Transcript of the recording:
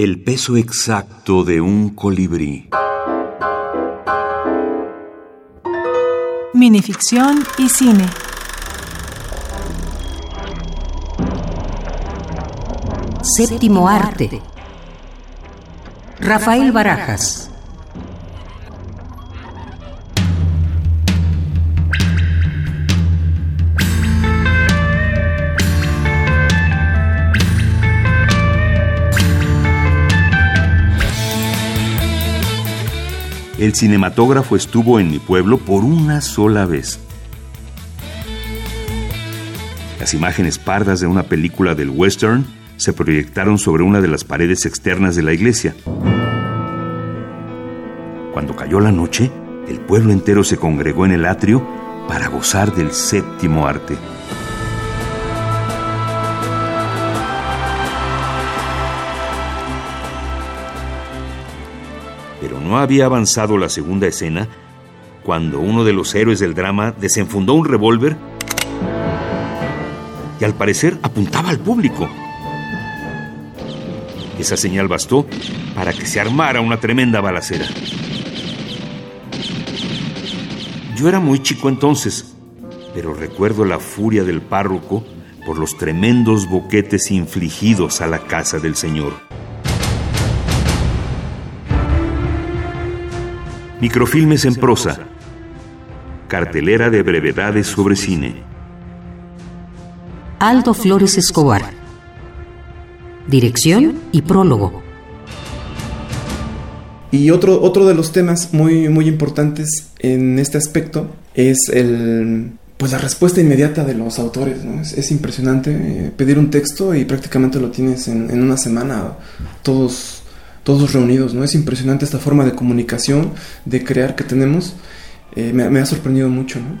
El peso exacto de un colibrí. Minificción y cine. Séptimo arte. Rafael Barajas. El cinematógrafo estuvo en mi pueblo por una sola vez. Las imágenes pardas de una película del western se proyectaron sobre una de las paredes externas de la iglesia. Cuando cayó la noche, el pueblo entero se congregó en el atrio para gozar del séptimo arte. Pero no había avanzado la segunda escena cuando uno de los héroes del drama desenfundó un revólver y al parecer apuntaba al público. Esa señal bastó para que se armara una tremenda balacera. Yo era muy chico entonces, pero recuerdo la furia del párroco por los tremendos boquetes infligidos a la casa del Señor. Microfilmes en prosa. Cartelera de brevedades sobre cine. Aldo Flores Escobar. Dirección y prólogo. Y otro, otro de los temas muy, muy importantes en este aspecto es el, pues la respuesta inmediata de los autores. ¿no? Es, impresionante eh, pedir un texto y prácticamente lo tienes en, en, una semana, todos, todos reunidos. ¿no? Es impresionante esta forma de comunicación, de crear que tenemos. Eh, me, me, ha sorprendido mucho. ¿no?